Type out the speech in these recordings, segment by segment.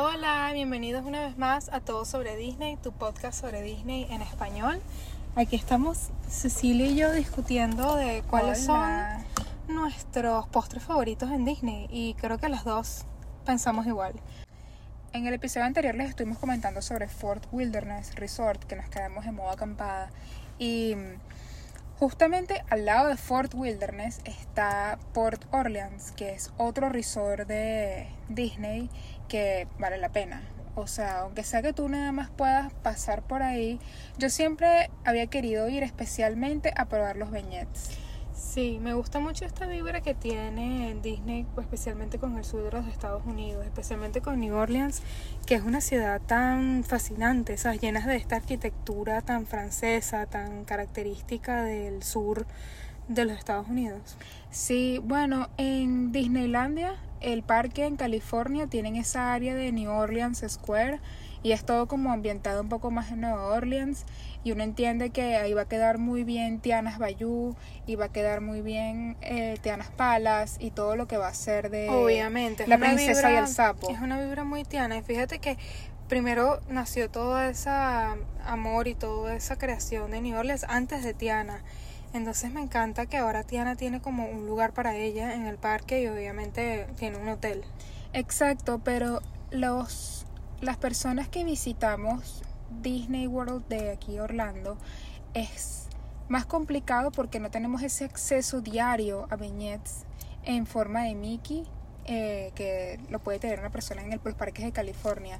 Hola, bienvenidos una vez más a Todo sobre Disney, tu podcast sobre Disney en español. Aquí estamos Cecilia y yo discutiendo de cuáles Hola. son nuestros postres favoritos en Disney y creo que las dos pensamos igual. En el episodio anterior les estuvimos comentando sobre Fort Wilderness Resort, que nos quedamos en modo acampada. Y justamente al lado de Fort Wilderness está Port Orleans, que es otro resort de Disney que vale la pena. O sea, aunque sea que tú nada más puedas pasar por ahí, yo siempre había querido ir especialmente a probar los beignets. Sí, me gusta mucho esta vibra que tiene Disney, especialmente con el sur de los Estados Unidos, especialmente con New Orleans, que es una ciudad tan fascinante, ¿sabes? llenas de esta arquitectura tan francesa, tan característica del sur de los Estados Unidos. Sí, bueno, en Disneylandia, el parque en California, tienen esa área de New Orleans Square y es todo como ambientado un poco más en Nueva Orleans y uno entiende que ahí va a quedar muy bien Tiana's Bayou y va a quedar muy bien eh, Tiana's Palace y todo lo que va a ser de Obviamente, la princesa y vibra- el sapo. Es una vibra muy tiana. Y fíjate que primero nació todo ese amor y toda esa creación de New Orleans antes de Tiana. Entonces me encanta que ahora Tiana tiene como un lugar para ella en el parque y obviamente tiene un hotel. Exacto, pero los las personas que visitamos Disney World de aquí Orlando es más complicado porque no tenemos ese acceso diario a viñetes en forma de Mickey eh, que lo puede tener una persona en el, los parques de California.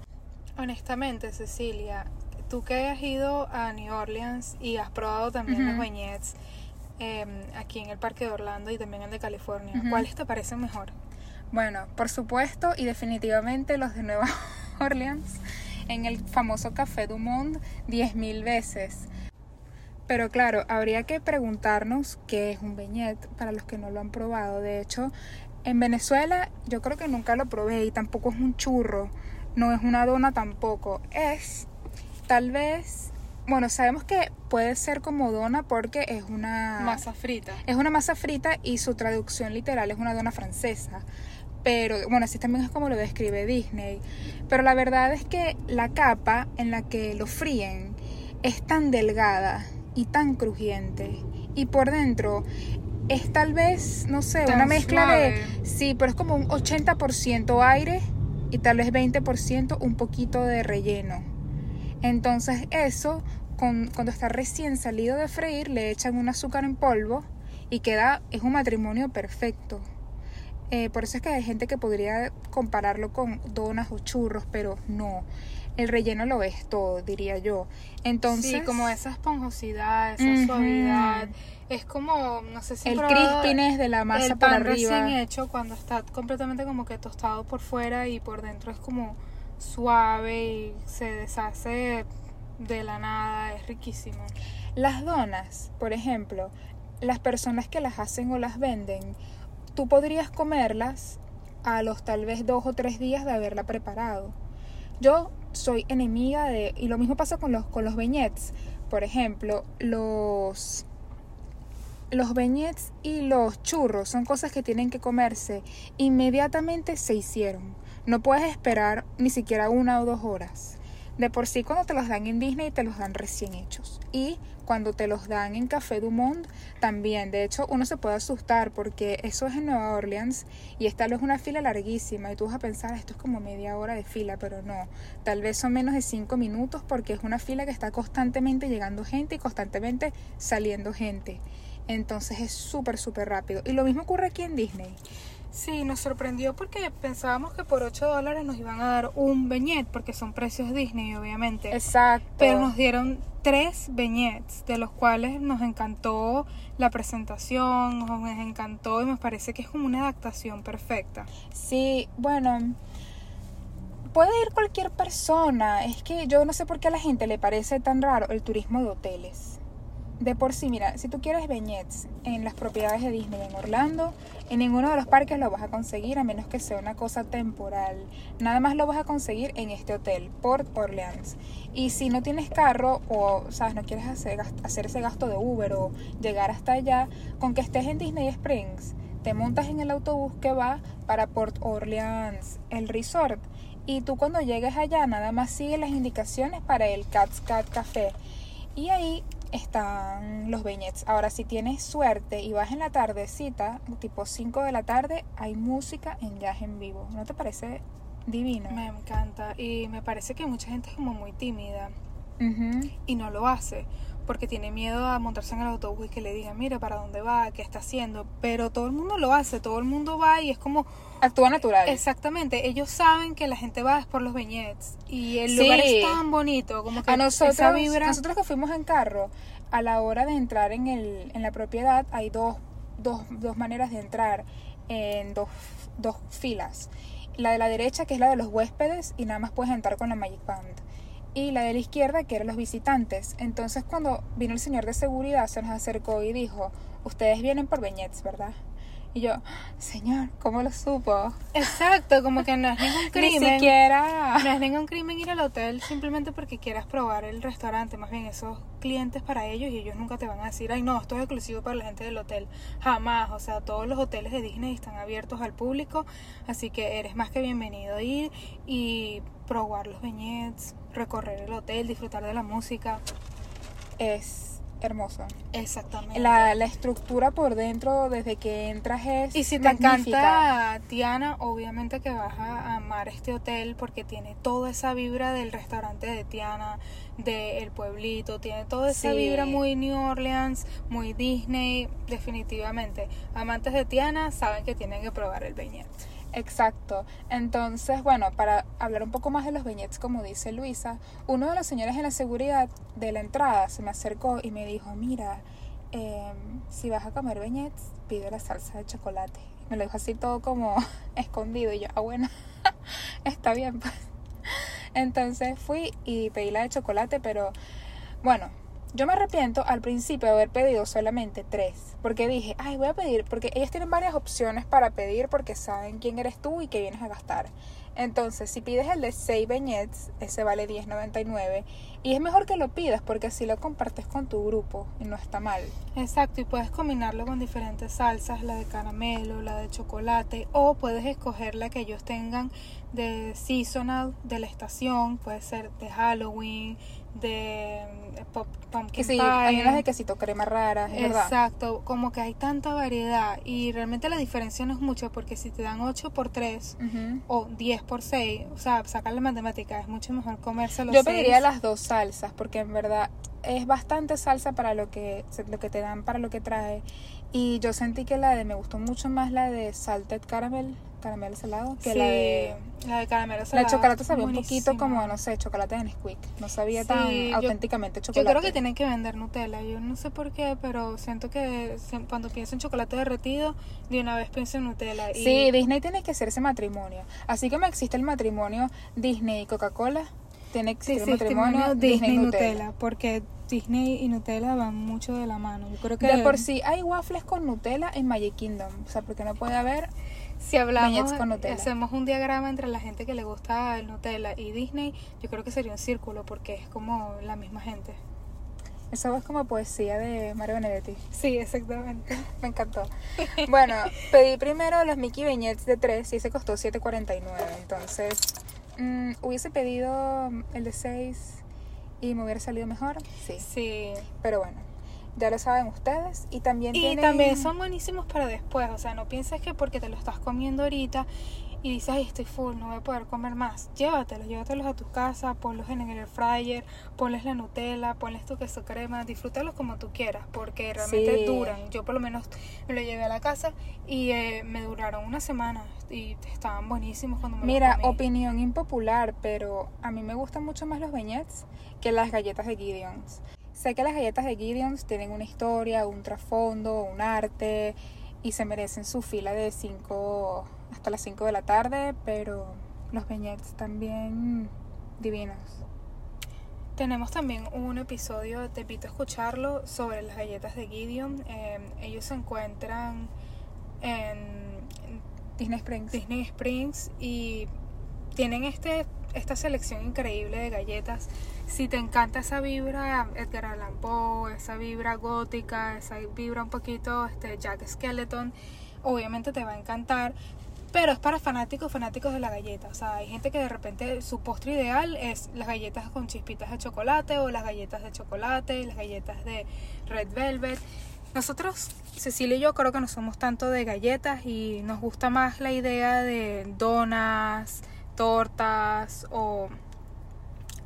Honestamente, Cecilia, tú que has ido a New Orleans y has probado también los beignets eh, aquí en el parque de Orlando y también el de California, Ujú. ¿cuáles te parecen mejor? Bueno, por supuesto y definitivamente los de Nueva Orleans en el famoso Café du Monde 10.000 veces. Pero claro, habría que preguntarnos qué es un beignet para los que no lo han probado. De hecho, en Venezuela yo creo que nunca lo probé y tampoco es un churro, no es una dona tampoco. Es tal vez, bueno, sabemos que puede ser como dona porque es una Masa frita. es una masa frita y su traducción literal es una dona francesa. Pero bueno, así también es como lo describe Disney. Pero la verdad es que la capa en la que lo fríen es tan delgada y tan crujiente. Y por dentro es tal vez, no sé, Tan una mezcla suave. de... Sí, pero es como un 80% aire y tal vez 20% un poquito de relleno. Entonces eso, con- cuando está recién salido de freír, le echan un azúcar en polvo y queda, es un matrimonio perfecto. Eh, por eso es que hay gente que podría compararlo con donas o churros, pero no. El relleno lo es todo, diría yo. Entonces, sí, como esa esponjosidad, esa suavidad. Es como, no sé si el crispiness de la masa el por pan arriba. recién hecho cuando está completamente como que tostado por fuera y por dentro es como suave y se deshace de la nada, es riquísimo. Las donas, por ejemplo, las personas que las hacen o las venden, tú podrías comerlas a los tal vez dos o tres días de haberla preparado. Yo soy enemiga de, y lo mismo pasa con los, con los beignets. Por ejemplo, los, los beignets y los churros son cosas que tienen que comerse. Inmediatamente se hicieron. No puedes esperar ni siquiera una o dos horas. De por sí cuando te los dan en Disney te los dan recién hechos. Y cuando te los dan en Café du Monde también. De hecho uno se puede asustar porque eso es en Nueva Orleans y esta es una fila larguísima y tú vas a pensar esto es como media hora de fila, pero no. Tal vez son menos de cinco minutos porque es una fila que está constantemente llegando gente y constantemente saliendo gente. Entonces es súper, súper rápido. Y lo mismo ocurre aquí en Disney. Sí, nos sorprendió porque pensábamos que por 8 dólares nos iban a dar un beignet, porque son precios Disney, obviamente. Exacto. Pero nos dieron tres beignets, de los cuales nos encantó la presentación, nos encantó y me parece que es como una adaptación perfecta. Sí, bueno, puede ir cualquier persona. Es que yo no sé por qué a la gente le parece tan raro el turismo de hoteles. De por sí, mira, si tú quieres beñets en las propiedades de Disney en Orlando, en ninguno de los parques lo vas a conseguir a menos que sea una cosa temporal. Nada más lo vas a conseguir en este hotel, Port Orleans. Y si no tienes carro o, sabes, no quieres hacer, hacer ese gasto de Uber o llegar hasta allá, con que estés en Disney Springs, te montas en el autobús que va para Port Orleans, el resort. Y tú cuando llegues allá nada más sigue las indicaciones para el Cat's Cat Café. Y ahí están los beñets. Ahora, si tienes suerte y vas en la tardecita, tipo 5 de la tarde, hay música en jazz en vivo. ¿No te parece divino? Me encanta. Y me parece que mucha gente es como muy tímida Y no lo hace porque tiene miedo a montarse en el autobús y que le digan, mira, ¿para dónde va? ¿Qué está haciendo? Pero todo el mundo lo hace, todo el mundo va y es como, Actúa natural. exactamente, ellos saben que la gente va es por los beñets y el Sí. lugar es tan bonito, como que a nosotros, esa vibra... nosotros que fuimos en carro, a la hora de entrar en, el, en la propiedad hay dos, dos, dos maneras de entrar en dos, dos filas. La de la derecha, que es la de los huéspedes, y nada más puedes entrar con la Magic Band. Y la de la izquierda, que eran los visitantes. Entonces, cuando vino el señor de seguridad, se nos acercó y dijo: Ustedes vienen por Beñets, ¿verdad? Y yo, Señor, ¿cómo lo supo? Exacto, como que no es ningún Ni crimen. siquiera. No es ningún crimen ir al hotel simplemente porque quieras probar el restaurante. Más bien, esos clientes para ellos y ellos nunca te van a decir, ay, no, esto es exclusivo para la gente del hotel. Jamás. O sea, todos los hoteles de Disney están abiertos al público. Así que eres más que bienvenido a ir y probar los beñets, recorrer el hotel, disfrutar de la música. Es hermoso. Exactamente. La, la estructura por dentro, desde que entras, es Y si te magnífica. encanta Tiana, obviamente que vas a amar este hotel porque tiene toda esa vibra del restaurante de Tiana, del pueblito, tiene toda esa Sí. vibra muy New Orleans, muy Disney, definitivamente. Amantes de Tiana saben que tienen que probar el beignet. Exacto. Entonces, bueno, para hablar un poco más de los beñets, como dice Luisa, uno de los señores en la seguridad de la entrada se me acercó y me dijo, mira, eh, si vas a comer beñets, pide la salsa de chocolate. Me lo dijo así todo como escondido y yo, ah, bueno, está bien, pues. Entonces fui y pedí la de chocolate, pero bueno, yo me arrepiento al principio de haber pedido solamente tres, porque dije, ay, voy a pedir, porque ellos tienen varias opciones para pedir porque saben quién eres tú y qué vienes a gastar. Entonces, si pides el de 6 beñets, ese vale $10.99 y es mejor que lo pidas porque así lo compartes con tu grupo y no está mal. Exacto, y puedes combinarlo con diferentes salsas, la de caramelo, la de chocolate, o puedes escoger la que ellos tengan de seasonal, de la estación, puede ser de Halloween, de mm, pop- pumpkin sí, pie. hay unas de quesito crema raras, verdad. Exacto, como que hay tanta variedad y realmente la diferencia no es mucho porque si te dan 8 por 3 Ujú. o 10 por 6, o sea, sacar la matemática es mucho mejor comerse los Yo seis. pediría las dos salsas porque en verdad es bastante salsa para lo que lo que te dan para lo que trae y yo sentí que la de me gustó mucho más la de salted caramel caramel salado que la de la de caramelo la salado, chocolate sabía un buenísima. poquito como no sé chocolate de Nesquik no sabía Sí, tan yo- auténticamente Yo chocolate creo que tienen que vender Nutella. Yo no sé por qué, pero siento que cuando pienso en chocolate derretido, de una vez pienso en Nutella. Y sí Disney tiene que hacerse matrimonio así como existe el matrimonio Disney y Coca-Cola tiene que existir sí, el matrimonio Disney, Disney Nutella. Nutella, porque Disney y Nutella van mucho de la mano. Yo creo que De por sí hay waffles con Nutella en Magic Kingdom, o sea, porque no puede haber si hablamos, con Nutella. hacemos un diagrama entre la gente que le gusta el Nutella y Disney, yo creo que sería un círculo porque es como la misma gente. Eso es como poesía de Mario Benedetti. Sí, exactamente. Me encantó. Bueno, pedí primero los Mickey Beñets de 3 y ese costó 7.49. Entonces, mm, hubiese pedido el de 6 y me hubiera salido mejor. Sí. Sí. Pero bueno, ya lo saben ustedes. Y también Y tienen- también son buenísimos para después, o sea, no pienses que porque te lo estás comiendo ahorita y dices, ay, estoy full, no voy a poder comer más. Llévatelos, llévatelos a tu casa, ponlos en el air fryer, ponles la Nutella, ponles tu queso crema, disfrútalos como tú quieras, porque realmente Sí. duran. Yo por lo menos me lo llevé a la casa y eh, me duraron una semana y estaban buenísimos cuando me los Mira, comí. opinión impopular, pero a mí me gustan mucho más los beñets que las galletas de Gideon's. Sé que las galletas de Gideon's tienen una historia, un trasfondo, un arte y se merecen su fila de 5 hasta las 5 de la tarde, pero los beñets también divinos. Tenemos también un episodio, te invito a escucharlo, sobre las galletas de Gideon. Eh, ellos se encuentran en Disney Springs. Disney Springs y tienen este esta selección increíble de galletas. Si te encanta esa vibra Edgar Allan Poe, esa vibra gótica, esa vibra un poquito este Jack Skeleton, obviamente te va a encantar. pero es para fanáticos, fanáticos de la galleta. O sea, hay gente que de repente su postre ideal es las galletas con chispitas de chocolate o las galletas de chocolate, las galletas de red velvet. Nosotros, Cecilia y yo, creo que no somos tanto de galletas y nos gusta más la idea de donas, tortas o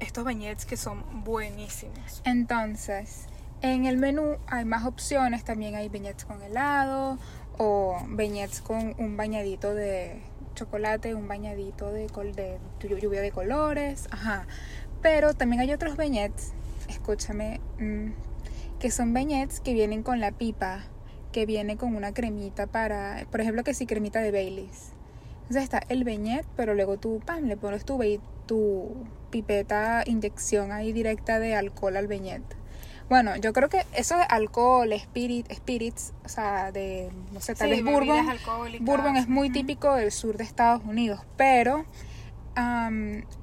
estos bañets que son buenísimos. Entonces, en el menú hay más opciones, también hay beignets con helado o beignets con un bañadito de chocolate, un bañadito de, col de lluvia de colores, ajá. Pero también hay otros beignets, escúchame, mm, que son beignets que vienen con la pipa, que viene con una cremita para, por ejemplo, que sí, cremita de Baileys. Entonces está el beignet, pero luego tú, pam, le pones tu, tu pipeta inyección ahí directa de alcohol al beignet. Bueno, yo creo que eso de alcohol, spirit, spirits, o sea, de, no sé, tal vez bourbon. Bourbon es muy típico del sur de Estados Unidos, pero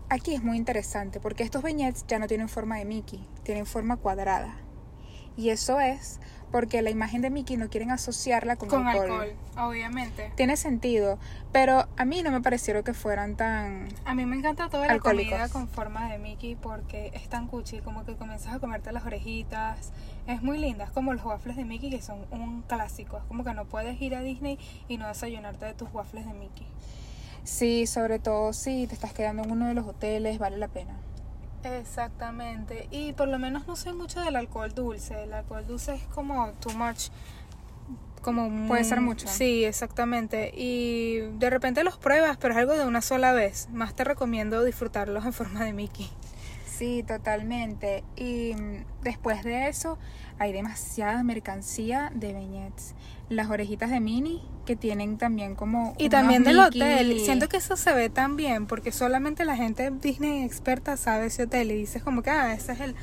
aquí es muy interesante porque estos beignets ya no tienen forma de Mickey, tienen forma cuadrada. Y eso es porque la imagen de Mickey no quieren asociarla con, con alcohol. obviamente. Tiene sentido, pero a mí no me parecieron que fueran tan A mí me encanta toda la comida con forma de Mickey porque es tan cuchi, como que comienzas a comerte las orejitas. Es muy linda, es como los waffles de Mickey que son un clásico, es como que no puedes ir a Disney y no desayunarte de tus waffles de Mickey. Sí, sobre todo si te estás quedando en uno de los hoteles, vale la pena. Exactamente. Y por lo menos no sé mucho del alcohol dulce. El alcohol dulce es como too much. Como Puede ser mucho. Sí, exactamente. Y de repente los pruebas, pero es algo de una sola vez. Más te recomiendo disfrutarlos en forma de Mickey. Sí, totalmente. Y mm, después de eso, hay demasiada mercancía de beignets. Las orejitas de Minnie, que tienen también como... Y también del hotel. Siento que eso se ve tan bien, porque solamente la gente Disney experta sabe ese hotel y dices como que, ah, ese es el,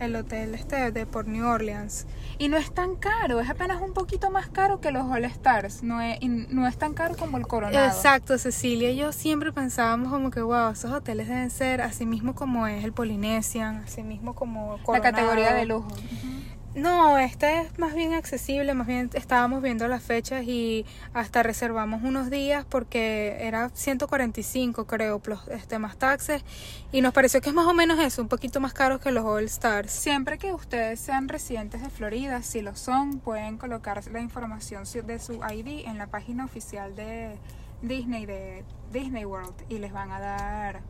el hotel este de por New Orleans. Y no es tan caro, es apenas un poquito más caro que los All Stars, no es, no es tan caro como el Coronado. Exacto, Cecilia y yo siempre pensábamos como que, wow, esos hoteles deben ser así mismo como es el Polynesian, así mismo como La categoría de lujo. No, este es más bien accesible, más bien estábamos viendo las fechas y hasta reservamos unos días porque era 145 creo, plus este, más taxes y nos pareció que es más o menos eso, un poquito más caro que los All Stars. Siempre que ustedes sean residentes de Florida, si lo son, pueden colocar la información de su ID en la página oficial de Disney, de Disney World y les van a dar,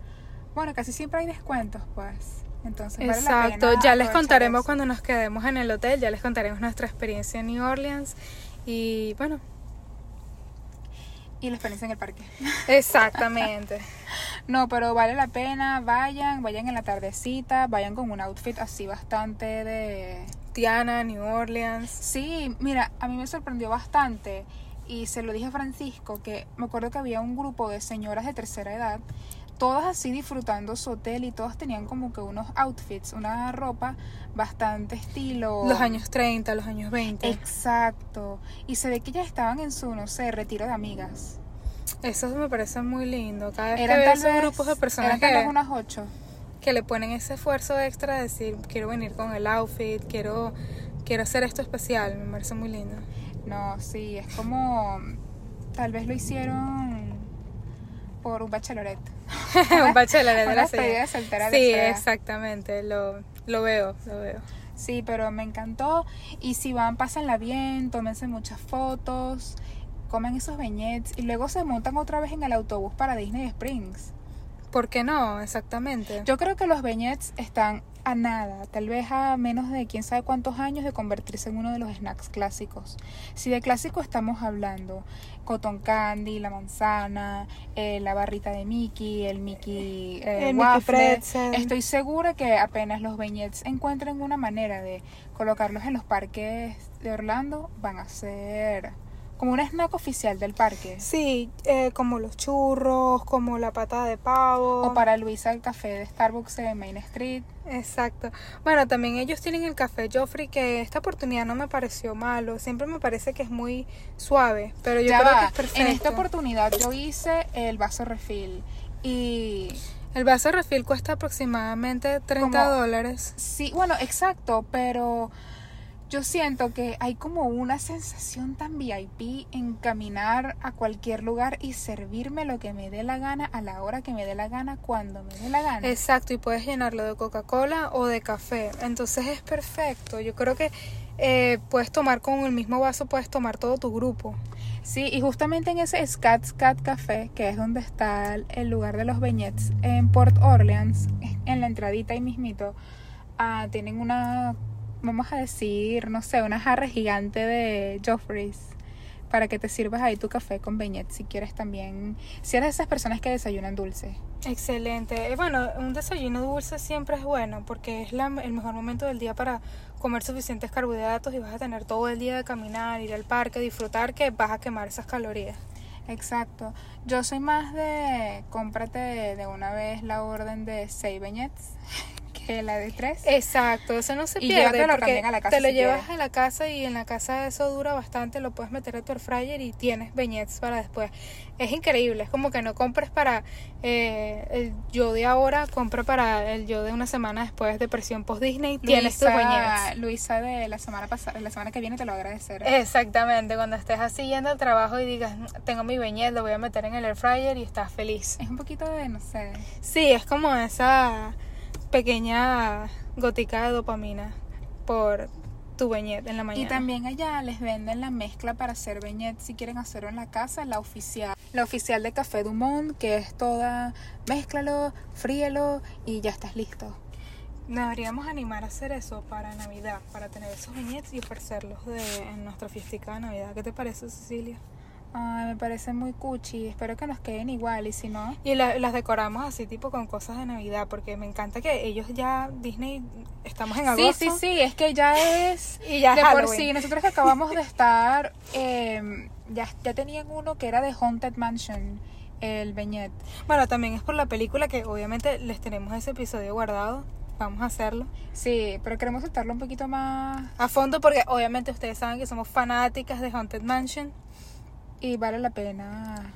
bueno, casi siempre hay descuentos pues. Entonces, Exacto, ya les contaremos cuando nos quedemos en el hotel, ya les contaremos nuestra experiencia en New Orleans y bueno. Y la experiencia en el parque. Exactamente. no, pero vale la pena, vayan, vayan en la tardecita, vayan con un outfit así bastante de... Tiana, New Orleans. Sí, mira, a mí me sorprendió bastante y se lo dije a Francisco que me acuerdo que había un grupo de señoras de tercera edad todas así disfrutando su hotel y todas tenían como que unos outfits, una ropa bastante estilo. Los años 30, los años 20. Exacto. Y se ve que ya estaban en su, no sé, retiro de amigas. Eso me parece muy lindo. Cada vez eran que grupos de personas eran que, unas ocho. que le ponen ese esfuerzo extra de decir, quiero venir con el outfit, quiero, quiero hacer esto especial. Me parece muy lindo. No, sí, es como, tal vez lo hicieron por un bachelorette. un bachelorette de la. Sí, exactamente, lo, lo veo, lo veo. Sí, pero me encantó. Y si van, pásenla bien, tómense muchas fotos, comen esos beñets y luego se montan otra vez en el autobús para Disney Springs. ¿Por qué no? Exactamente. Yo creo que los beñets están a nada, tal vez a menos de quién sabe cuántos años de convertirse en uno de los snacks clásicos. Si de clásico estamos hablando, cotton candy, la manzana, eh, la barrita de Mickey, el Mickey, eh, el waffle, estoy segura que apenas los beñets encuentren una manera de colocarlos en los parques de Orlando, van a ser como un snack oficial del parque. Sí, eh, como los churros, como la pata de pavo. O para Luisa el café de Starbucks de Main Street. Exacto. Bueno, también ellos tienen el café Joffrey que esta oportunidad no me pareció malo. Siempre me parece que es muy suave, pero yo creo que es perfecto. En esta oportunidad yo hice el vaso refill y... El vaso refill cuesta aproximadamente 30 dólares. Sí, bueno, exacto, pero Yo siento que hay como una sensación tan VIP en caminar a cualquier lugar y servirme lo que me dé la gana a la hora que me dé la gana, cuando me dé la gana. Exacto, y puedes llenarlo de Coca-Cola o de café. Entonces es perfecto. Yo creo que eh, puedes tomar con el mismo vaso, puedes tomar todo tu grupo. Sí, y justamente en ese Scat Scat Café, que es donde está el lugar de los beñets en Port Orleans, en la entradita ahí mismito, ah, tienen una, vamos a decir, no sé, una jarra gigante de Joffrey's para que te sirvas ahí tu café con beñets si quieres también, si eres de esas personas que desayunan dulce. Excelente. Eh, Bueno, un desayuno dulce siempre es bueno porque es la- el mejor momento del día para comer suficientes carbohidratos y vas a tener todo el día de caminar, ir al parque, disfrutar que vas a quemar esas calorías. Exacto. Yo soy más de cómprate de una vez la orden de 6 beñets que la de 3. Exacto, eso no se Y pierde llévatelo porque también a la casa te lo si llevas quieres. a la casa y en la casa eso dura bastante, lo puedes meter a tu air fryer y tienes beñets para después. Es increíble, es como que no compres para eh, el yo de ahora, compra para el yo de una semana después de presión post Disney, tienes tus Luisa, beñets. Luisa de la semana pasada, la semana que viene te lo agradeceré. Eh. Exactamente, cuando estés así yendo al trabajo y digas, tengo mi beñet, lo voy a meter en el air fryer y estás feliz. Es un poquito de, no sé, Sí, es como esa pequeña gotica de dopamina por tu beñet en la mañana. Y también allá les venden la mezcla para hacer beñet si quieren hacerlo en la casa, la oficial. La oficial de Café Dumont, que es toda, mézclalo, fríelo y ya estás listo. Deberíamos animar a hacer eso para Navidad, para tener esos beñets y ofrecerlos de, en nuestra fiestica de Navidad. ¿Qué te parece, Cecilia? Ay, me parece muy cuchi, espero que nos queden igual y si no, Y la- las decoramos así tipo con cosas de Navidad, porque me encanta que ellos ya, Disney, estamos en Sí, agosto. sí, sí, es que ya es Y ya de por sí. Nosotros que acabamos de estar, eh, ya, ya tenían uno que era de Haunted Mansion, el beñet. Bueno, también es por la película que obviamente les tenemos ese episodio guardado. Vamos a hacerlo Sí, pero queremos soltarlo un poquito más a fondo porque obviamente ustedes saben que somos fanáticas de Haunted Mansion. Y vale la pena.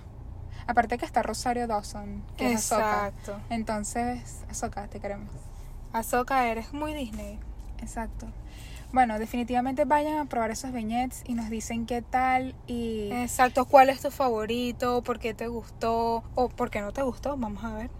Aparte que está Rosario Dawson, que es Ahsoka. Exacto. Entonces, Ahsoka, te queremos. Ahsoka, eres muy Disney. Exacto. Bueno, definitivamente vayan a probar esos beñets y nos dicen qué tal y Exacto, ¿cuál es tu favorito? ¿Por qué te gustó? ¿O por qué no te gustó? Vamos a ver.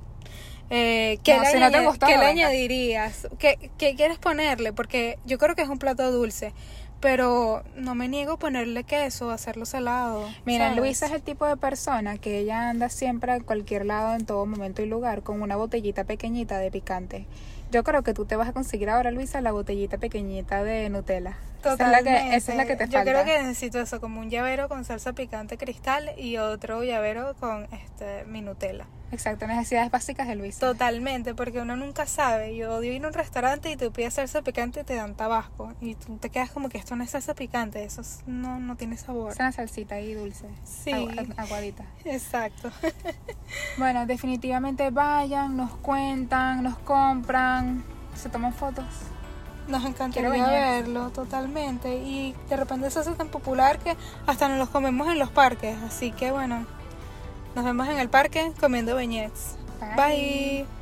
Eh, ¿qué No, le, si no te añade- gustó, qué no le venga. añadirías? ¿Qué, ¿Qué quieres ponerle? Porque yo creo que es un plato dulce, pero no me niego a ponerle queso, a hacerlo salado. Mira, ¿sabes? Luisa es el tipo de persona que ella anda siempre a cualquier lado, en todo momento y lugar, con una botellita pequeñita de picante. Yo creo que tú te vas a conseguir ahora, Luisa, la botellita pequeñita de Nutella. Esa es la que, esa es la que te Yo falta. creo que necesito eso, como un llavero con salsa picante cristal y otro llavero con este mi Nutella. Exacto, necesidades básicas de Luisa. Totalmente, porque uno nunca sabe. Yo odio ir a un restaurante y te pides salsa picante y te dan tabasco. Y tú te quedas como que esto no es salsa picante, eso es- no, no tiene sabor. Es una salsita ahí dulce. Sí. agu- aguadita. Exacto. Bueno, definitivamente vayan, nos cuentan, nos compran, se toman fotos. Nos encantaría verlo totalmente. Y de repente eso es tan popular que hasta nos los comemos en los parques. Así que bueno, nos vemos en el parque comiendo beñets. Bye. Bye.